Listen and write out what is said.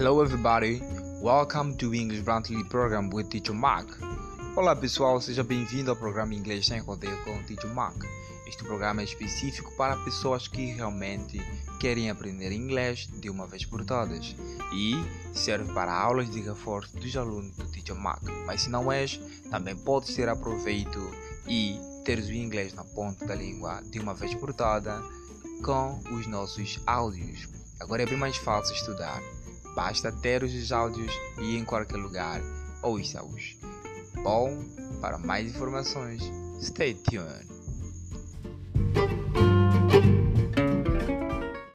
Hello everybody, welcome to English Bluntly program with Teacher Mark. Olá pessoal, seja bem-vindo ao programa Inglês Sem Rodeio com Teacher Mark. Este programa é específico para pessoas que realmente querem aprender inglês de uma vez por todas e serve para aulas de reforço dos alunos do Teacher Mark. Mas se não és, também podes ter aproveito e teres o inglês na ponta da língua de uma vez por todas com os nossos áudios. Agora é bem mais fácil estudar. Basta ter os áudios e em qualquer lugar ouça-os. Bom, para mais informações, stay tuned.